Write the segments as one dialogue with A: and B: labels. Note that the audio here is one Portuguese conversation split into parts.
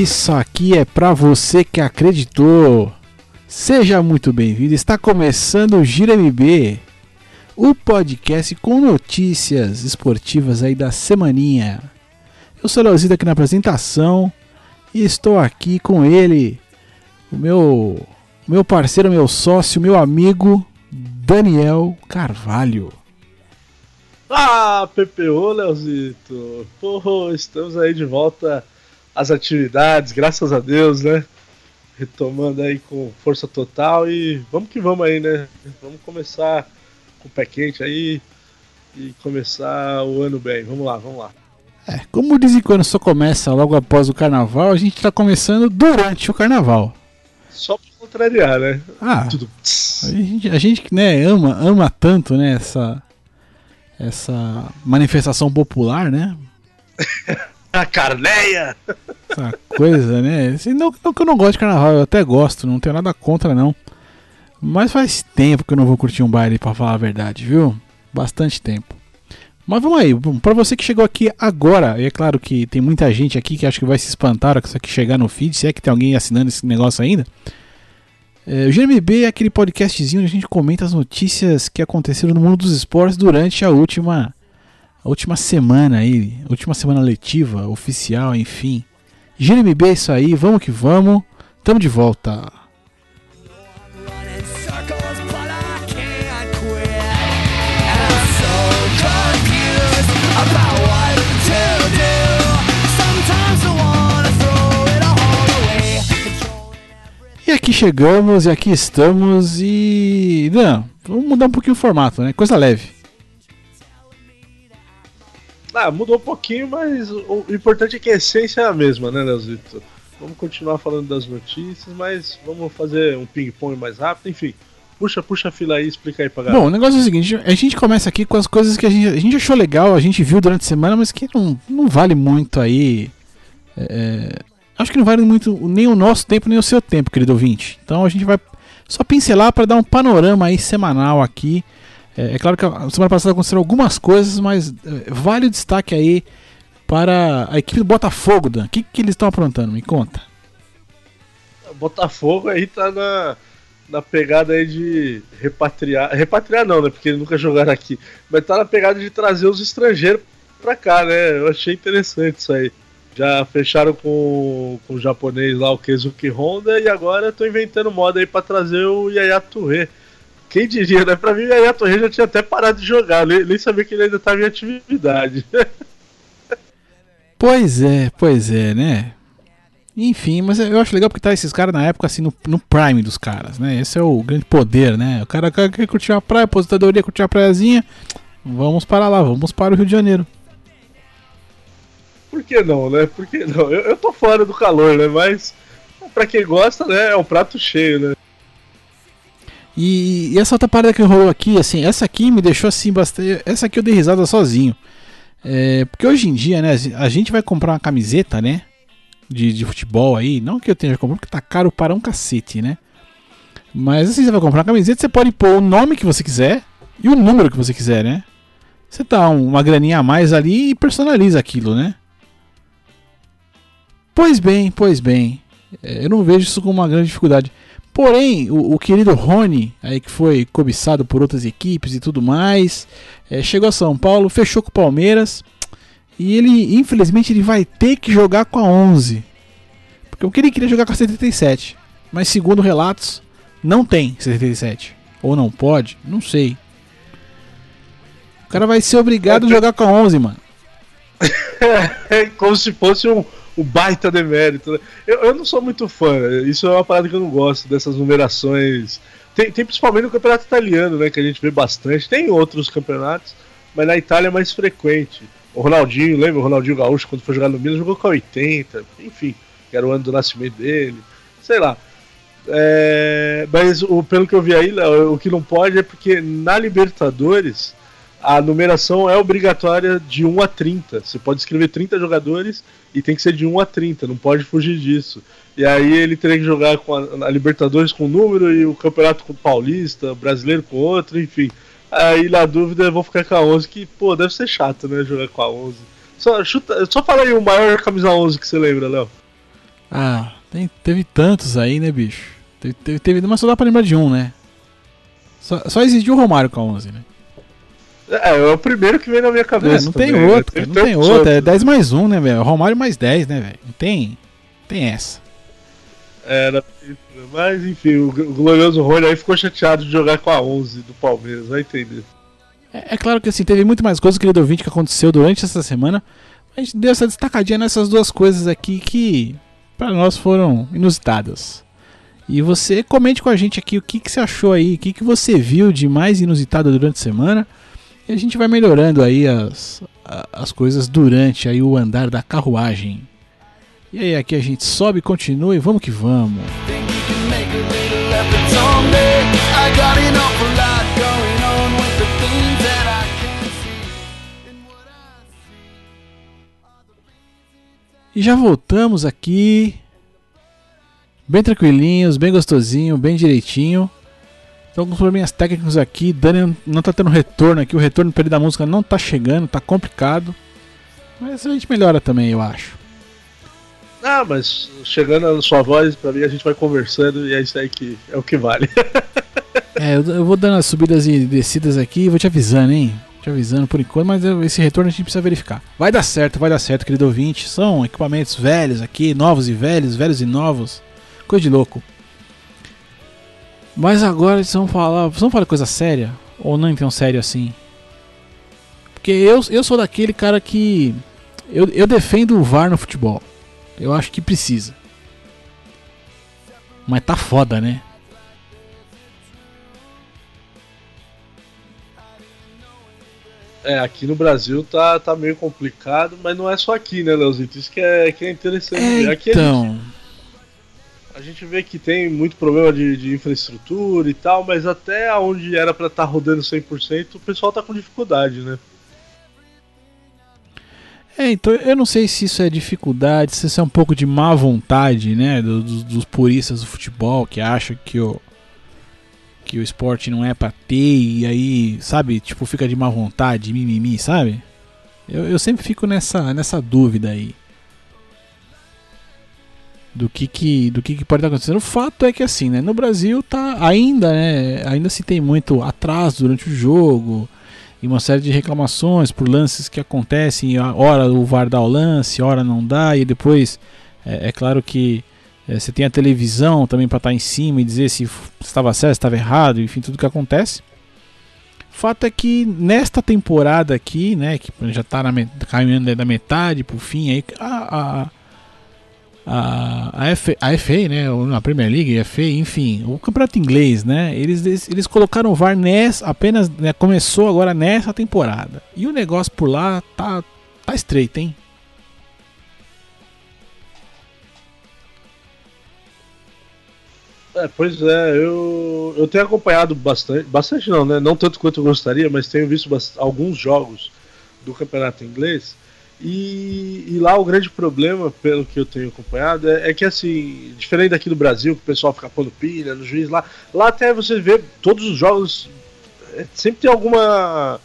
A: Isso aqui é para você que acreditou. Seja muito bem-vindo. Está começando o Gira MB, o podcast com notícias esportivas aí da semaninha. Eu sou Leozito aqui na apresentação e estou aqui com ele, o meu, meu parceiro, meu sócio, meu amigo Daniel Carvalho.
B: Ah, PPO, Leozito. Porra, estamos aí de volta às atividades, graças a Deus, né? Retomando aí com força total e vamos que vamos aí, né? Vamos começar com o pé quente aí e começar o ano bem. Vamos lá, vamos lá.
A: É, como dizem quando só começa logo após o carnaval, a gente tá começando durante o carnaval.
B: Só pra contrariar, né?
A: Ah, Tudo... a gente, a gente né, ama, ama tanto, né, essa essa manifestação popular, né?
B: A carneia!
A: Essa coisa, né? Assim, não, não que eu não gosto de carnaval, eu até gosto, não tenho nada contra, não. Mas faz tempo que eu não vou curtir um baile, para falar a verdade, viu? Bastante tempo. Mas vamos aí, para você que chegou aqui agora, e é claro que tem muita gente aqui que acho que vai se espantar com isso aqui chegar no feed, se é que tem alguém assinando esse negócio ainda. É, o GMB é aquele podcastzinho onde a gente comenta as notícias que aconteceram no mundo dos esportes durante a última a última semana aí, última semana letiva, oficial, enfim. GMB é isso aí, vamos que vamos. Tamo de volta. E aqui chegamos e aqui estamos e. Não, vamos mudar um pouquinho o formato, né? Coisa leve.
B: Ah, mudou um pouquinho, mas o importante é que a essência é a mesma, né, Leozito? Vamos continuar falando das notícias, mas vamos fazer um ping-pong mais rápido, enfim. Puxa, puxa a fila aí, explica aí pra galera.
A: Bom, o negócio é o seguinte, a gente começa aqui com as coisas que a gente, a gente achou legal, a gente viu durante a semana, mas que não, não vale muito aí. É, acho que não vale muito nem o nosso tempo, nem o seu tempo, querido ouvinte. Então a gente vai só pincelar para dar um panorama aí semanal aqui. É, é, claro que a semana passada aconteceram algumas coisas, mas é, vale o destaque aí para a equipe do Botafogo, Dan. O que, que eles estão aprontando? Me conta.
B: Botafogo aí tá na, na pegada aí de repatriar. Repatriar não, né? Porque eles nunca jogaram aqui. Mas tá na pegada de trazer os estrangeiros pra cá, né? Eu achei interessante isso aí. Já fecharam com, com o japonês lá, o Keisuke Honda, e agora tô inventando moda aí pra trazer o Yaya Touré. Quem diria, né? Pra mim, o Yaya Touré já tinha até parado de jogar, nem, nem sabia que ele ainda tava em atividade.
A: pois é, pois é, né? Enfim, mas eu acho legal porque tá esses caras na época assim no, no prime dos caras, né? Esse é o grande poder, né? O cara quer curtir a praia, aposentadoria, curtir a praiazinha. Vamos para lá, vamos para o Rio de Janeiro.
B: Por que não, né? Por que não? Eu, eu tô fora do calor, né? Mas pra quem gosta, né? É um prato cheio, né?
A: E, e essa outra parada que rolou aqui, assim, essa aqui me deixou assim bastante. Essa aqui eu dei risada sozinho. É, porque hoje em dia, né, a gente vai comprar uma camiseta, né? De, de futebol aí. Não que eu tenha comprado, porque tá caro para um cacete, né? Mas assim, você vai comprar uma camiseta, você pode pôr o nome que você quiser e o número que você quiser, né? Você dá uma graninha a mais ali e personaliza aquilo, né? Pois bem, pois bem. É, eu não vejo isso como uma grande dificuldade. Porém, o, o querido Rony, aí que foi cobiçado por outras equipes e tudo mais, é, chegou a São Paulo, fechou com o Palmeiras. E ele, infelizmente, ele vai ter que jogar com a 11. Porque o que ele queria jogar com a 77. Mas segundo relatos, não tem 77. Ou não pode, não sei. O cara vai ser obrigado a jogar com a 11, mano.
B: É como se fosse um, o baita demérito. Né? Eu, eu não sou muito fã, isso é uma parada que eu não gosto, dessas numerações. Tem, tem principalmente no campeonato italiano, né? Que a gente vê bastante. Tem outros campeonatos, mas na Itália é mais frequente. O Ronaldinho, lembra o Ronaldinho Gaúcho, quando foi jogar no Milan, jogou com a 80, enfim, que era o ano do nascimento dele, sei lá. É, mas o, pelo que eu vi aí, o que não pode é porque na Libertadores a numeração é obrigatória de 1 a 30. Você pode escrever 30 jogadores e tem que ser de 1 a 30, não pode fugir disso. E aí ele teria que jogar com a, a Libertadores com um número e o Campeonato com o Paulista, brasileiro com outro, enfim. Aí na dúvida eu vou ficar com a 11, que pô, deve ser chato, né, jogar com a 11. Só, chuta, só fala aí o maior camisa 11 que você lembra, Léo.
A: Ah, tem, teve tantos aí, né, bicho? Teve, teve, teve, mas só dá pra lembrar de um, né? Só, só existiu o Romário com a 11, né?
B: É, é o primeiro que vem na minha cabeça.
A: É, não também, tem outro, não tem outro. Outros. É 10 mais 1, né, velho? Romário mais 10, né, velho? Não tem, tem essa.
B: Era mas enfim, o glorioso Rony aí ficou chateado de jogar com a 11 do Palmeiras, vai entender.
A: É, é claro que assim, teve muito mais coisas, querido ouvinte, que aconteceu durante essa semana. A gente deu essa destacadinha nessas duas coisas aqui que para nós foram inusitadas. E você comente com a gente aqui o que, que você achou aí, o que, que você viu de mais inusitado durante a semana. E a gente vai melhorando aí as, as coisas durante aí o andar da carruagem. E aí aqui a gente sobe, continua e vamos que vamos. E já voltamos aqui. Bem tranquilinhos, bem gostosinho, bem direitinho. Então com probleminhas técnicos aqui, Dani não tá tendo retorno aqui, o retorno do da música não tá chegando, tá complicado. Mas a gente melhora também, eu acho.
B: Ah, mas chegando a sua voz, pra mim a gente vai conversando e é isso aí que é o que vale.
A: é, eu, eu, vou dando as subidas e descidas aqui e vou te avisando, hein? Te avisando por enquanto, mas esse retorno a gente precisa verificar. Vai dar certo, vai dar certo, querido ouvinte. São equipamentos velhos aqui, novos e velhos, velhos e novos. Coisa de louco. Mas agora eles vão falar. Vamos falar coisa séria? Ou não tão sério assim? Porque eu, eu sou daquele cara que. Eu, eu defendo o VAR no futebol. Eu acho que precisa. Mas tá foda, né?
B: É, aqui no Brasil tá, tá meio complicado, mas não é só aqui, né, Leozito? Isso que é, que é interessante.
A: É,
B: aqui
A: então.
B: Gente, vê que tem muito problema de, de infraestrutura e tal, mas até onde era para estar tá rodando 100%, o pessoal tá com dificuldade, né?
A: É, então eu não sei se isso é dificuldade, se isso é um pouco de má vontade, né, dos, dos puristas do futebol que acham que o que o esporte não é pra ter e aí, sabe, tipo, fica de má vontade, mimimi, sabe? Eu, eu sempre fico nessa, nessa dúvida aí. Do que que, do que que pode estar acontecendo. O fato é que assim, né, no Brasil tá ainda, né, ainda se tem muito atraso durante o jogo e uma série de reclamações por lances que acontecem, hora o VAR dá o lance, hora não dá, e depois é, é claro que é, você tem a televisão também para estar tá em cima e dizer se estava certo, estava errado, enfim, tudo que acontece. Fato é que nesta temporada aqui, né, que já está caminhando da metade para o fim, aí, a, a a, a, FA, a FA, né, a Premier League, a FA, enfim, o campeonato inglês, né, eles, eles, colocaram o VAR nessa, apenas, né, começou agora nessa temporada. E o negócio por lá tá, tá estreito, hein?
B: É, pois é, eu, eu tenho acompanhado bastante, bastante não, né, não tanto quanto eu gostaria, mas tenho visto alguns jogos do campeonato inglês. E, e, lá o grande problema, pelo que eu tenho acompanhado, é, é, que assim, diferente daqui do Brasil, que o pessoal fica pondo pilha no juiz lá, lá até você vê todos os jogos, é, sempre tem alguma,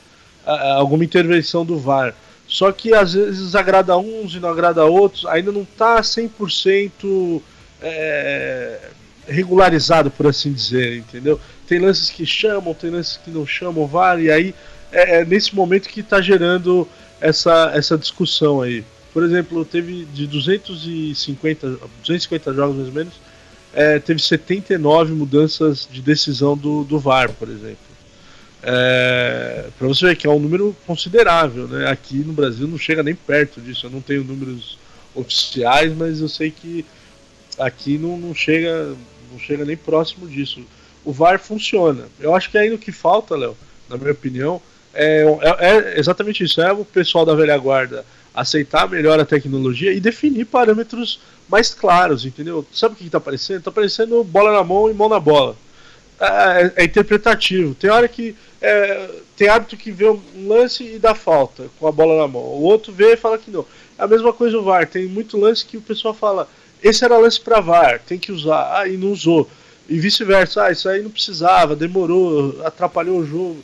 B: alguma intervenção do VAR. Só que às vezes agrada uns e não agrada outros, ainda não está 100% é, regularizado, por assim dizer, entendeu? Tem lances que chamam, tem lances que não chamam VAR, e aí é, é nesse momento que está gerando essa, essa discussão aí. Por exemplo, teve de 250, 250 jogos mais ou menos, é, teve 79 mudanças de decisão do, do VAR, por exemplo. É, para você ver que é um número considerável, né? Aqui no Brasil não chega nem perto disso. Eu não tenho números oficiais, mas eu sei que aqui não, não chega não chega nem próximo disso. O VAR funciona. Eu acho que ainda o que falta, Léo, na minha opinião, é, é, é, exatamente isso. É o pessoal da velha guarda aceitar melhor a tecnologia e definir parâmetros mais claros, entendeu? Sabe o que está aparecendo? Está aparecendo bola na mão e mão na bola. É, é, é interpretativo. Tem hora que é, tem hábito que vê um lance e dá falta com a bola na mão. O outro vê e fala que não. É a mesma coisa o VAR. Tem muito lance que o pessoal fala: esse era lance para VAR, tem que usar. Ah, e não usou. E vice-versa. Ah, isso aí não precisava, demorou, atrapalhou o jogo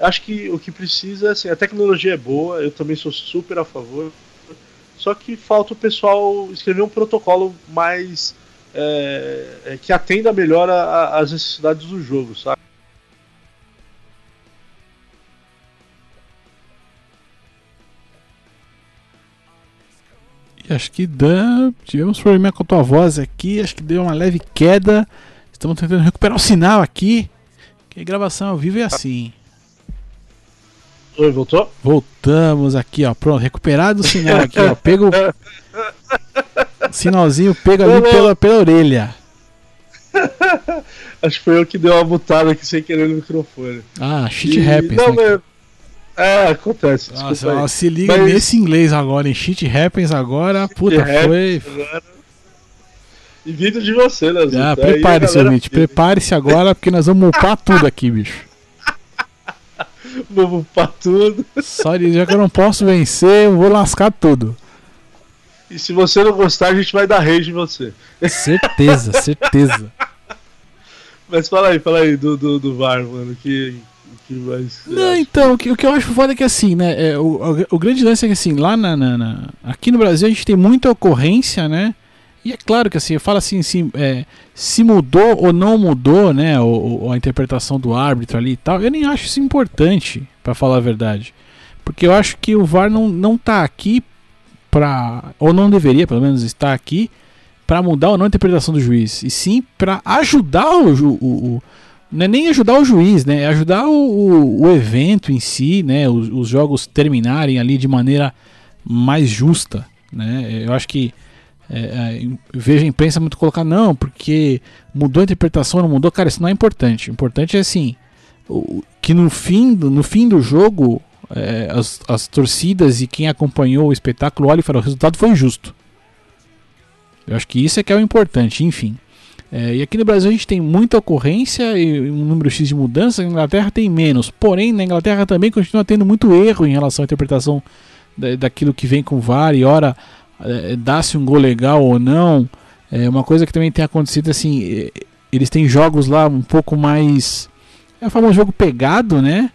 B: acho que o que precisa, assim, a tecnologia é boa, eu também sou super a favor. Só que falta o pessoal escrever um protocolo mais é, é que atenda melhor às necessidades do jogo, sabe?
A: Acho que dá. Tivemos problema com a tua voz aqui. Acho que deu uma leve queda. Estamos tentando recuperar o sinal aqui. Que gravação ao vivo é assim.
B: Oi, voltou?
A: Voltamos aqui, ó. Pronto, recuperado o sinal aqui, ó. Pega o. Sinalzinho pega ali pela, pela orelha.
B: Acho que foi eu que deu uma mutada aqui sem querer no microfone.
A: Ah, shit e... happens. Não,
B: né? É, acontece.
A: Nossa, ó, se liga Mas... nesse inglês agora, em shit happens agora. Puta, foi. Agora.
B: E vídeo de você, né?
A: Ah, prepare-se, ouvinte. Prepare-se agora, porque nós vamos upar tudo aqui, bicho.
B: vamos upar tudo.
A: Só de já que eu não posso vencer, eu vou lascar tudo.
B: E se você não gostar, a gente vai dar rage em você.
A: Certeza, certeza.
B: Mas fala aí, fala aí do, do, do VAR, mano, que, que mais.
A: Não, então, o que, o que eu acho foda é que assim, né? É, o, o, o, grande lance é que assim, lá na, na, na, Aqui no Brasil a gente tem muita ocorrência, né? E é claro que assim, eu falo assim, assim é, se mudou ou não mudou, né? Ou, a interpretação do árbitro ali e tal, eu nem acho isso importante, para falar a verdade. Porque eu acho que o VAR não, não tá aqui para ou não deveria, pelo menos, estar aqui para mudar ou não a interpretação do juiz, e sim para ajudar o, o, o, não é nem ajudar o juiz, né? É ajudar o, o, evento em si, né? Os, os, jogos terminarem ali de maneira mais justa, né? Eu acho que é, é, vejo a imprensa muito colocar não, porque mudou a interpretação, não mudou, cara, isso não é importante. O importante é assim, o, que no fim, no fim do jogo é, as, as torcidas e quem acompanhou o espetáculo olha e fala: o resultado foi justo. Eu acho que isso é que é o importante, enfim. É, e aqui no Brasil a gente tem muita ocorrência e um número X de mudanças, na Inglaterra tem menos. Porém, na Inglaterra também continua tendo muito erro em relação à interpretação da, daquilo que vem com o VAR e ora é, dá-se um gol legal ou não. É uma coisa que também tem acontecido assim, é, eles têm jogos lá um pouco mais é o famoso jogo pegado, né?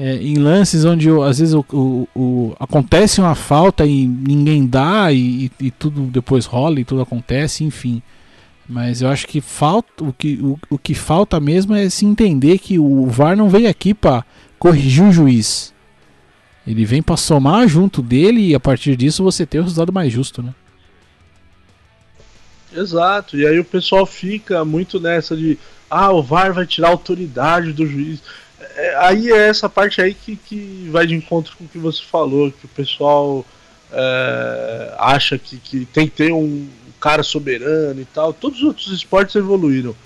A: é, em lances onde às vezes o, o, o, acontece uma falta e ninguém dá e, e, tudo depois rola e tudo acontece, enfim. Mas eu acho que falta o que, o, o que falta mesmo é se entender que o VAR não veio aqui para corrigir o juiz. Ele vem para somar junto dele e a partir disso você ter o resultado mais justo, né?
B: Exato. E aí o pessoal fica muito nessa de ah, o VAR vai tirar a autoridade do juiz. É, aí é essa parte aí que, que vai de encontro com o que você falou, que o pessoal é, acha que, que tem que ter um cara soberano e tal. Todos os outros esportes evoluíram.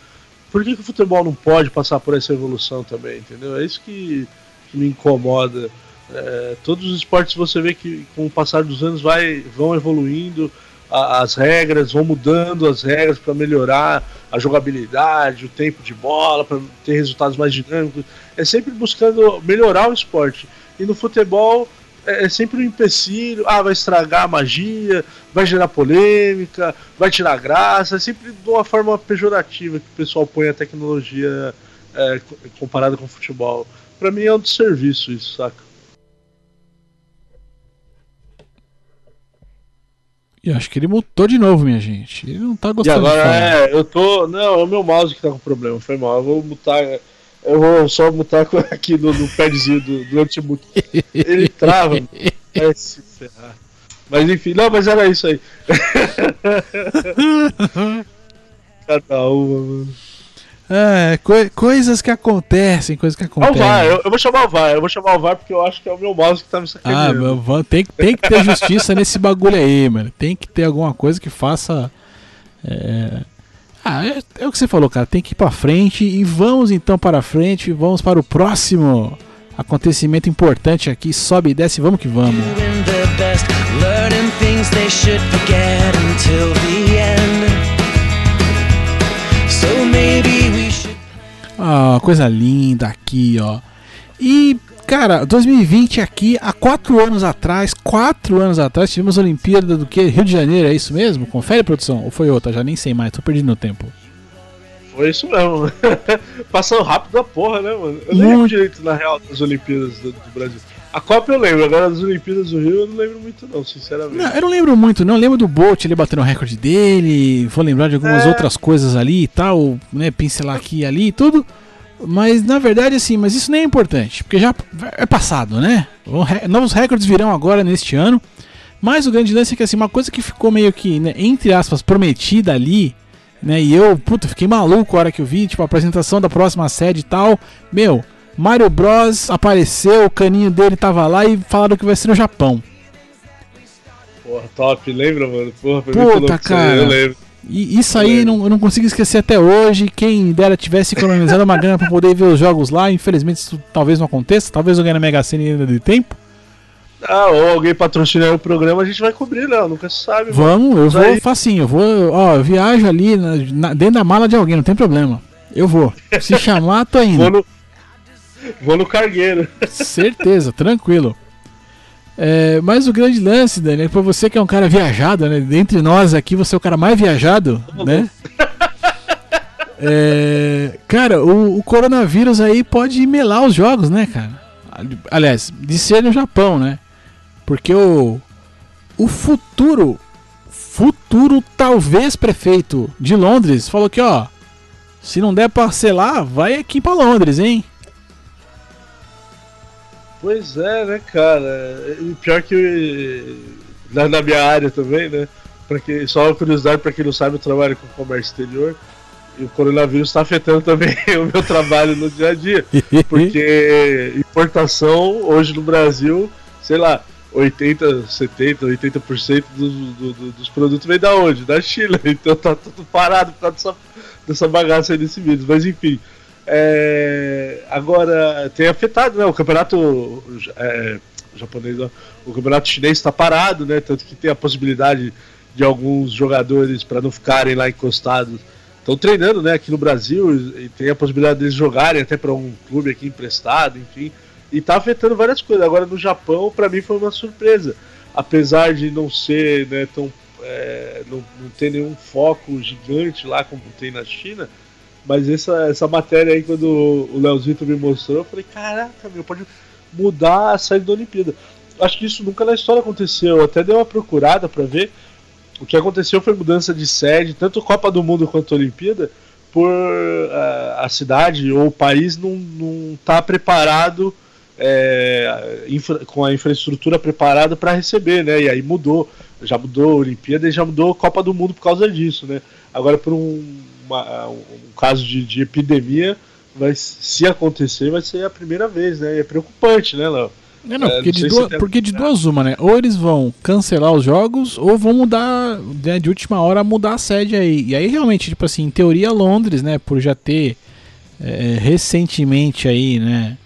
B: Por que, que o futebol não pode passar por essa evolução também, entendeu? É isso que, que me incomoda. É, todos os esportes você vê que com o passar dos anos vai, vão evoluindo, as regras, vão mudando as regras para melhorar a jogabilidade, o tempo de bola, para ter resultados mais dinâmicos. É sempre buscando melhorar o esporte. E no futebol é, é sempre um empecilho, ah, vai estragar a magia, vai gerar polêmica, vai tirar graça, é sempre de uma forma pejorativa que o pessoal põe a tecnologia é, comparada com o futebol. Para mim é um desserviço isso, saca?
A: E acho que ele mutou de novo, minha gente. Ele não tá gostando
B: e agora, É, eu tô. Não, é o meu mouse que tá com problema. Foi mal. Eu vou mutar. Eu vou só mutar aqui no, no padzinho do, do notebook. Ele trava. Vai se ferrar. Mas enfim, não, mas era isso aí. Cada uma, mano.
A: É, co coisas que acontecem, coisas que acontecem.
B: É o VAR, eu, eu, vou chamar o VAR, eu vou chamar o VAR porque eu acho que é o meu mouse que tá me
A: sacaneando. Ah, tem, tem que ter justiça nesse bagulho aí, mano. Tem que ter alguma coisa que faça. É... Ah, é, é, o que você falou, cara. Tem que ir pra frente e vamos então para frente. Vamos para o próximo acontecimento importante aqui. Sobe e desce, vamos que vamos. Ah, coisa linda aqui, ó. E, cara, 2020 aqui, há quatro anos atrás, quatro anos atrás, tivemos a Olimpíada do que? Rio de Janeiro, é isso mesmo? Confere, produção? Ou foi outra? Já nem sei mais, tô perdendo tempo.
B: Foi isso mesmo. Passando rápido a porra, né, mano? Eu nem lembro direito, na real, das Olimpíadas do, do, Brasil. A Copa eu lembro, agora das Olimpíadas do Rio eu não lembro muito, não, sinceramente. Não,
A: eu não lembro muito, não. Eu lembro do Bolt, ele batendo o recorde dele. Vou lembrar de algumas é... outras coisas ali e tal, né? Pincelar aqui e ali e tudo. Mas na verdade, assim, mas isso nem é importante, porque já é passado, né? Novos recordes virão agora neste ano. Mas o grande lance é que assim, uma coisa que ficou meio que, né, entre aspas, prometida ali, né? E eu, puta, fiquei maluco a hora que eu vi, tipo, a apresentação da próxima sede e tal. Meu, Mario Bros apareceu, o caninho dele tava lá e falaram que vai ser no Japão.
B: Porra, top, lembra, mano?
A: Porra, Puta, cara. Eu lembro. E isso aí eu não, eu não consigo esquecer até hoje. Quem dera tivesse economizado uma grana para poder ver os jogos lá. Infelizmente isso talvez não aconteça. Talvez eu ganhe na Mega Sena ainda de tempo.
B: Ah, ou alguém patrocinar o programa, a gente vai cobrir, né? Nunca se sabe.
A: Vamos, eu vou aí... facinho, eu vou, ó, eu viajo ali na, na, dentro da mala de alguém, não tem problema. Eu vou. Se chamar, tô indo.
B: vou, no, vou no cargueiro.
A: Certeza, tranquilo. É, mas o grande lance, Dani, é pra você que é um cara viajado, né? Dentre nós aqui, você é o cara mais viajado, né? É, cara, o, o, coronavírus aí pode melar os jogos, né, cara? Aliás, de ser no Japão, né? Porque o, o futuro, futuro talvez prefeito de Londres falou que, ó, se não der pra selar, vai aqui pra Londres, hein?
B: Pois é, né, cara? E pior que na, na minha área também, né? Pra que, só uma curiosidade para quem não sabe, eu trabalho com comércio exterior. E o coronavírus está afetando também o meu trabalho no dia a dia. Porque importação hoje no Brasil, sei lá, 80, 70, 80% do, do, do, dos produtos vem da onde? Da China. Então tá tudo parado por causa dessa, dessa bagaça aí desse vírus. Mas enfim. É, agora tem afetado, né? O campeonato é, japonês, o campeonato chinês está parado, né? Tanto que tem a possibilidade de alguns jogadores para não ficarem lá encostados estão treinando, né? Aqui no Brasil e tem a possibilidade deles jogarem até para um clube aqui emprestado, enfim e tá afetando várias coisas. Agora no Japão, para mim foi uma surpresa, apesar de não ser né, tão é, não, não ter nenhum foco gigante lá como tem na China. Mas essa, essa matéria aí, quando o Leozito me mostrou, eu falei: caraca, meu, pode mudar a saída da Olimpíada. Acho que isso nunca na história aconteceu. Eu até dei uma procurada para ver. O que aconteceu foi mudança de sede, tanto Copa do Mundo quanto Olimpíada, por uh, a cidade ou o país não, não tá preparado é, infra, com a infraestrutura preparada para receber, né? E aí mudou, já mudou a Olimpíada e já mudou a Copa do Mundo por causa disso, né? Agora, por um, uma, um caso de, de, epidemia, vai, se acontecer, vai ser a primeira vez, né? E é preocupante, né, Léo?
A: É, não, porque, é, não de, duas, porque de duas uma, né? Ou eles vão cancelar os jogos, ou vão mudar, né, de última hora, mudar a sede aí. E aí, realmente, tipo assim, em teoria, Londres, né, por já ter é, recentemente aí, né,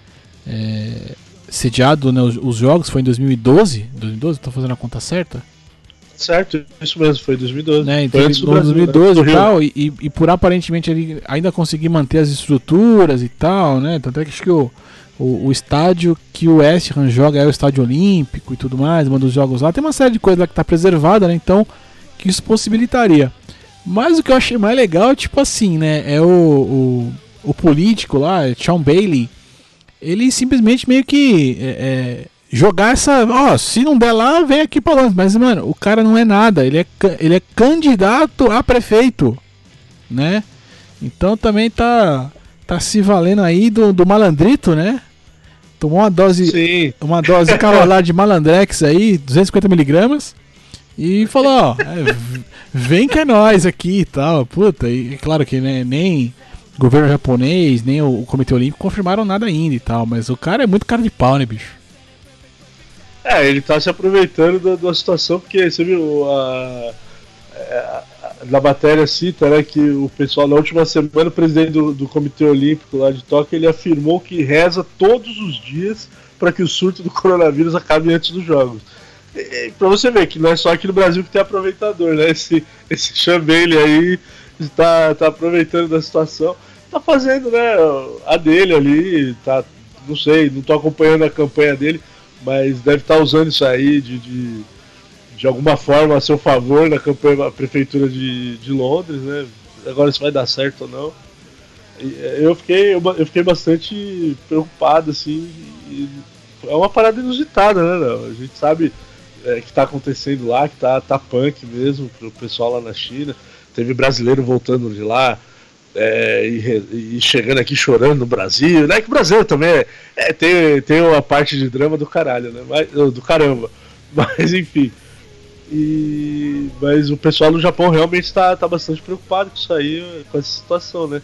A: é, sediado né, os, os, jogos, foi em 2012. 2012, tô fazendo a conta certa?
B: Certo, isso mesmo, foi em 2012.
A: Né, então, foi antes 2012 né? e tal, e, e, por aparentemente ele ainda conseguir manter as estruturas e tal, né? Tanto é que acho que o, o, o, estádio que o West Ham joga é o estádio olímpico e tudo mais, manda os jogos lá. Tem uma série de coisas lá que está preservada, né? Então, que isso possibilitaria. Mas o que eu achei mais legal é tipo assim, né? É o, o, o político lá, Sean Bailey, ele simplesmente meio que é, é, jogar essa. Ó, se não der lá, vem aqui pra longe. Mas, mano, o cara não é nada. Ele é, ele é candidato a prefeito, né? Então também tá, tá se valendo aí do, do malandrito, né? Tomou uma dose. Sim. Uma dose cavalar de malandrex aí, 250 miligramas. E falou, ó, é, vem que é nós aqui e tal. Puta, e claro que né, nem governo japonês, nem o Comitê Olímpico confirmaram nada ainda e tal, mas o cara é muito cara de pau, né, bicho?
B: É, ele tá se aproveitando da, da situação, porque você viu a, a, na matéria cita né, que o pessoal na última semana, o presidente do, do Comitê Olímpico lá de Tóquio, ele afirmou que reza todos os dias para que o surto do coronavírus acabe antes dos jogos. Para você ver que não é só aqui no Brasil que tem aproveitador, né? Esse, esse Chambele aí está tá aproveitando da situação tá fazendo, né, a dele ali, tá, não sei, não tô acompanhando a campanha dele, mas deve estar tá usando isso aí de, de, de, alguma forma a seu favor na campanha da prefeitura de, de Londres, né? Agora se vai dar certo ou não. Eu fiquei, eu fiquei bastante preocupado, assim. é uma parada inusitada, né? Não? A gente sabe é, que tá acontecendo lá, que tá, tá punk mesmo pro pessoal lá na China. Teve brasileiro voltando de lá. É, e, e, chegando aqui chorando no Brasil, né? Que o Brasil também é, é, tem, tem uma parte de drama do caralho, né? Mas, do caramba. Mas enfim. E, mas o pessoal no Japão realmente está tá bastante preocupado com isso aí, com essa situação, né?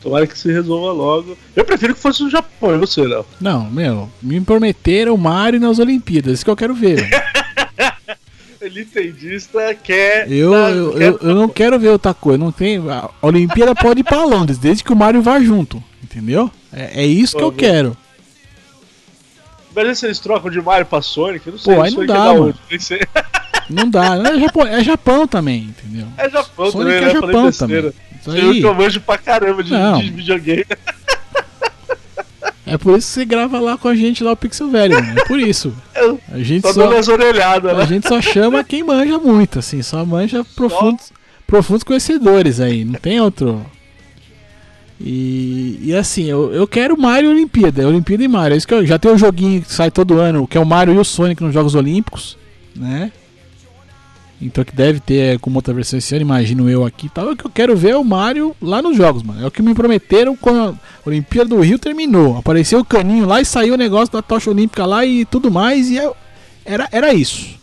B: Tomara que se resolva logo. Eu prefiro que fosse no Japão, e você, Léo?
A: Não, meu, me prometeram o Mario nas Olimpíadas, isso que eu quero ver.
B: Nintendista quer.
A: Eu, eu, quer... eu, eu, não quero ver outra coisa. Não tem, a Olimpíada pode ir pra Londres, desde que o Mario vá junto. Entendeu? É, é isso que eu quero.
B: Mas se eles trocam de Mario pra Sonic, eu não sei.
A: Pô, aí não dá, mano. Não dá, é Japão, é Japão também, entendeu?
B: É Japão
A: Sonic
B: também,
A: é
B: né?
A: Japão também.
B: Isso aí... Eu que eu manjo pra caramba de, de videogame.
A: É por isso que você grava lá com a gente lá o Pixel Velho, É por isso.
B: A gente só, só as orelhadas,
A: né? A gente só chama quem manja muito, assim, só manja profundos, profundos conhecedores aí, não tem outro. E, e assim, eu, eu quero Mario Olimpíada, Olimpíada e Mario. É isso que eu, já tem um joguinho que sai todo ano, que é o Mario e o Sonic nos Jogos Olímpicos, né? Então que deve ter como outra versão esse ano, imagino eu aqui tal. É que eu quero ver o Mario lá nos jogos, mano. É o que me prometeram quando a Olimpíada do Rio terminou. Apareceu o caninho lá e saiu o negócio da tocha olímpica lá e tudo mais. E eu, era, era isso.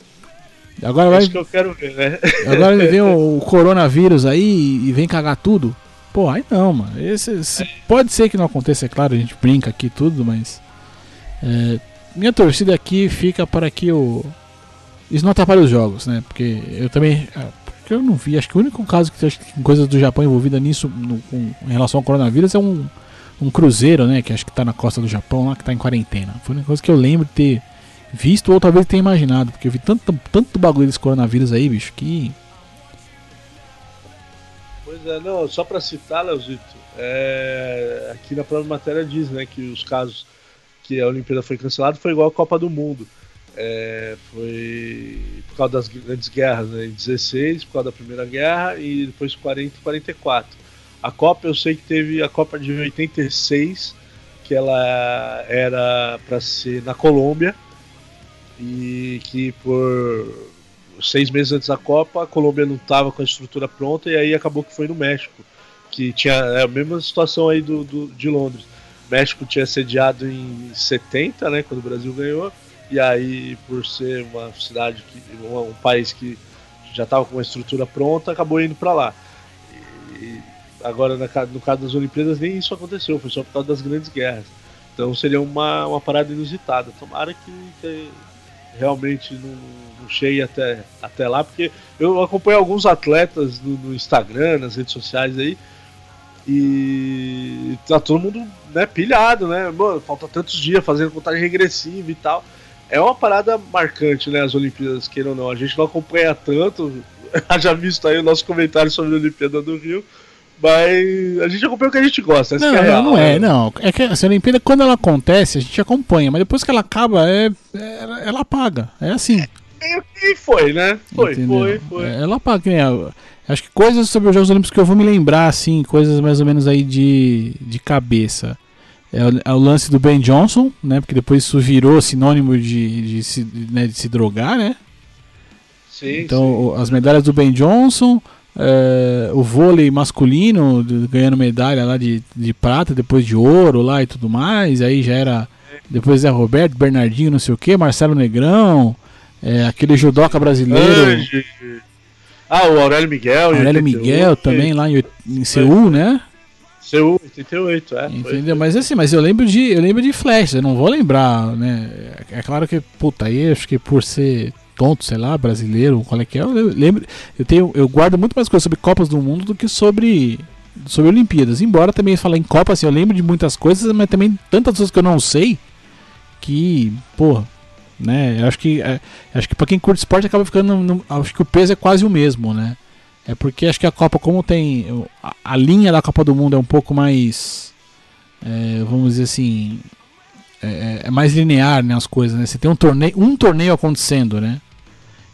A: Agora vai.
B: Isso que eu quero ver, né?
A: Agora vem o, o, coronavírus aí e vem cagar tudo. Pô, aí não, mano. Esse, esse, pode ser que não aconteça, é claro, a gente brinca aqui tudo, mas. É, minha torcida aqui fica para que o isso não atrapalha os jogos, né? Porque eu também. Ah, porque eu não vi. Acho que o único caso que tem coisas do Japão envolvida nisso no, com, em relação ao coronavírus é um, um cruzeiro, né? Que acho que tá na costa do Japão lá, que tá em quarentena. Foi uma coisa que eu lembro de ter visto ou talvez tenha imaginado. Porque eu vi tanto, tanto bagulho desse coronavírus aí, bicho, que.
B: Pois é, não, só pra citar, Leozito, é, aqui na própria matéria diz, né, que os casos que a Olimpíada foi cancelada foi igual a Copa do Mundo. É, foi por causa das grandes guerras, né, em 16, por causa da Primeira Guerra, e depois 40 e 44. A Copa eu sei que teve a Copa de 86, que ela era para ser na Colômbia, e que por seis meses antes da Copa a Colômbia não estava com a estrutura pronta, e aí acabou que foi no México, que tinha é a mesma situação aí do, do de Londres. O México tinha sediado em 70, né, quando o Brasil ganhou, e aí, por ser uma cidade, que, um, país que já estava com uma estrutura pronta, acabou indo para lá. E agora, no caso das Olimpíadas, nem isso aconteceu, foi só por causa das grandes guerras. Então seria uma, uma parada inusitada. Tomara que, que realmente não, não, chegue até, até lá, porque eu acompanho alguns atletas no, no, Instagram, nas redes sociais aí, e tá todo mundo né, pilhado, né? Mano, falta tantos dias fazendo contagem regressiva e tal é uma parada marcante, né? As Olimpíadas, queira ou não. A gente não acompanha tanto. Já visto aí o nosso comentário sobre a Olimpíada do Rio. Mas a gente acompanha o que a gente gosta.
A: Não,
B: é
A: real, não é, né? não. É que essa Olimpíada, quando ela acontece, a gente acompanha. Mas depois que ela acaba, é, é ela apaga. É assim.
B: É, e foi, né? Foi, Entendeu? foi, foi.
A: É, ela apaga. Né? Acho que coisas sobre os Jogos Olímpicos que eu vou me lembrar, assim, coisas mais ou menos aí de, de cabeça. É o, é o, lance do Ben Johnson, né? Porque depois isso virou sinônimo de, de, se, né, de se drogar, né?
B: Sim,
A: então, sim. as medalhas do Ben Johnson, é, o vôlei masculino ganhando medalha lá de, de prata, depois de ouro lá e tudo mais. Aí já era. Depois é Roberto, Bernardinho, não sei o que, Marcelo Negrão, é, aquele judoca brasileiro.
B: Ah, o Aurélio Miguel.
A: Aurélio Miguel também lá em, em Seul, né?
B: Seu 88, é.
A: Entendeu? Mas assim, mas eu lembro de. Eu lembro de Flash, eu não vou lembrar, né? É claro que, puta, aí acho que por ser tonto, sei lá, brasileiro, qual é que é, eu lembro. Eu tenho. Eu guardo muito mais coisas sobre Copas do Mundo do que sobre. Sobre Olimpíadas. Embora também falar em Copa, assim, eu lembro de muitas coisas, mas também tantas coisas que eu não sei que, porra, né? Eu acho que. É, acho que pra quem curte esporte acaba ficando. No, acho que o peso é quase o mesmo, né? É porque acho que a Copa, como tem. A, a linha da Copa do Mundo é um pouco mais. É, vamos dizer assim. É, é, é, mais linear, né? As coisas, né? Você tem um torneio, um torneio acontecendo, né?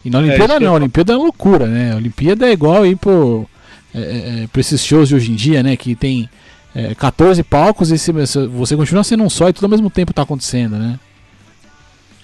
A: E na Olimpíada é, não, a Olimpíada é loucura, né? A Olimpíada é igual aí pro, é, é, pra esses shows de hoje em dia, né? Que tem é, 14 palcos e se, você continua sendo um só e tudo ao mesmo tempo tá acontecendo, né?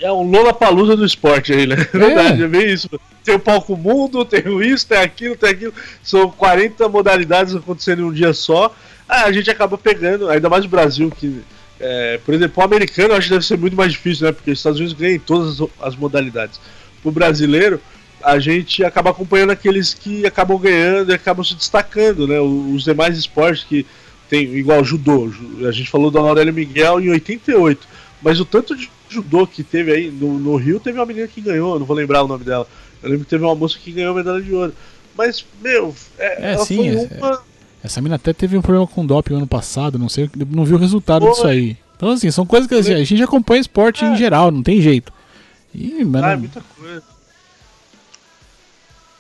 B: É um Lola Palusa do esporte aí, né? É verdade, é bem isso. Tem o palco mundo, tem o isso, tem aquilo, tem aquilo. São 40 modalidades acontecendo em um dia só. Ah, a gente acaba pegando, ainda mais o Brasil, que, é, por exemplo, o americano eu acho que deve ser muito mais difícil, né? Porque os Estados Unidos ganham em todas as, as modalidades. O brasileiro, a gente acaba acompanhando aqueles que acabam ganhando e acabam se destacando, né? Os demais esportes que tem, igual judô, a gente falou do Aurélio Miguel em 88, mas o tanto de judô que teve aí no, no Rio, teve uma menina que ganhou, não vou lembrar o nome dela. Eu lembro que teve uma moça que ganhou medalha de ouro. Mas, meu,
A: é, é sim, é, uma... Essa menina até teve um problema com doping ano passado, não sei, não viu o resultado Pô, disso aí. Então, assim, são coisas que assim, a gente acompanha esporte é. em geral, não tem jeito.
B: Mano... Ah, é muita coisa.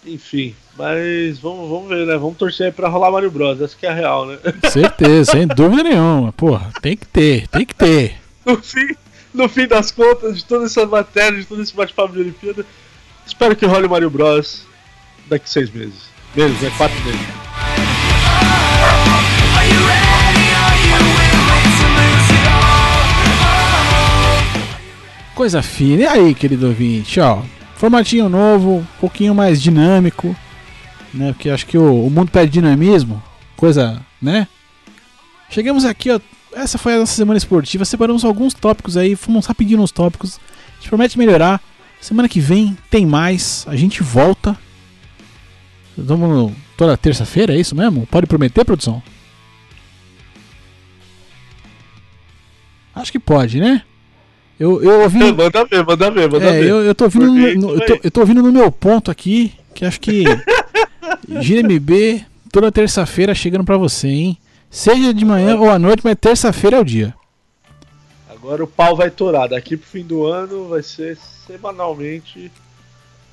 B: Enfim, mas vamos, vamos ver, né? Vamos torcer aí pra rolar Mario Bros. Essa que é a real, né?
A: Certeza, sem dúvida nenhuma. Porra, tem que ter, tem que ter.
B: No fim, no fim das contas, de todas essas matérias, de todo esse bate-papo de Olimpíada, espero que role Mario Bros. daqui seis meses. Meses, né? Quatro meses.
A: Coisa fina. E aí, querido ouvinte? Ó, formatinho novo, um pouquinho mais dinâmico, né? Porque acho que o, o mundo pede dinamismo, coisa, né? Chegamos aqui, ó, essa foi a nossa semana esportiva. Separamos alguns tópicos aí, fomos rapidinho nos tópicos. A gente promete melhorar. Semana que vem tem mais. A gente volta. Vamos toda terça-feira, é isso mesmo? Pode prometer, produção? Acho que pode, né? Eu, eu ouvi.
B: Manda ver, manda ver, manda é, ver.
A: Eu, eu, tô ouvindo no, no, eu, tô, eu tô ouvindo no meu ponto aqui, que acho que. GMB, toda terça-feira chegando pra você, hein? Seja de manhã ou à noite, mas terça-feira é o dia.
B: Agora o pau vai torar. Daqui pro fim do ano vai ser semanalmente.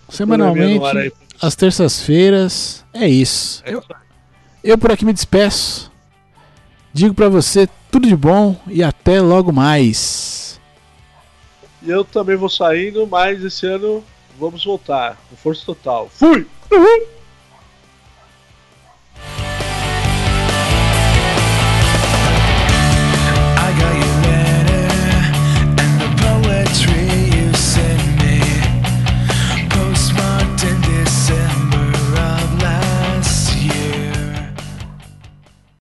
A: Semanalmente, às terças-feiras. É isso. É eu, eu por aqui me despeço. Digo para você tudo de bom e até logo mais.
B: E eu também vou saindo, mas esse ano vamos voltar com força total. Fui! Uhum.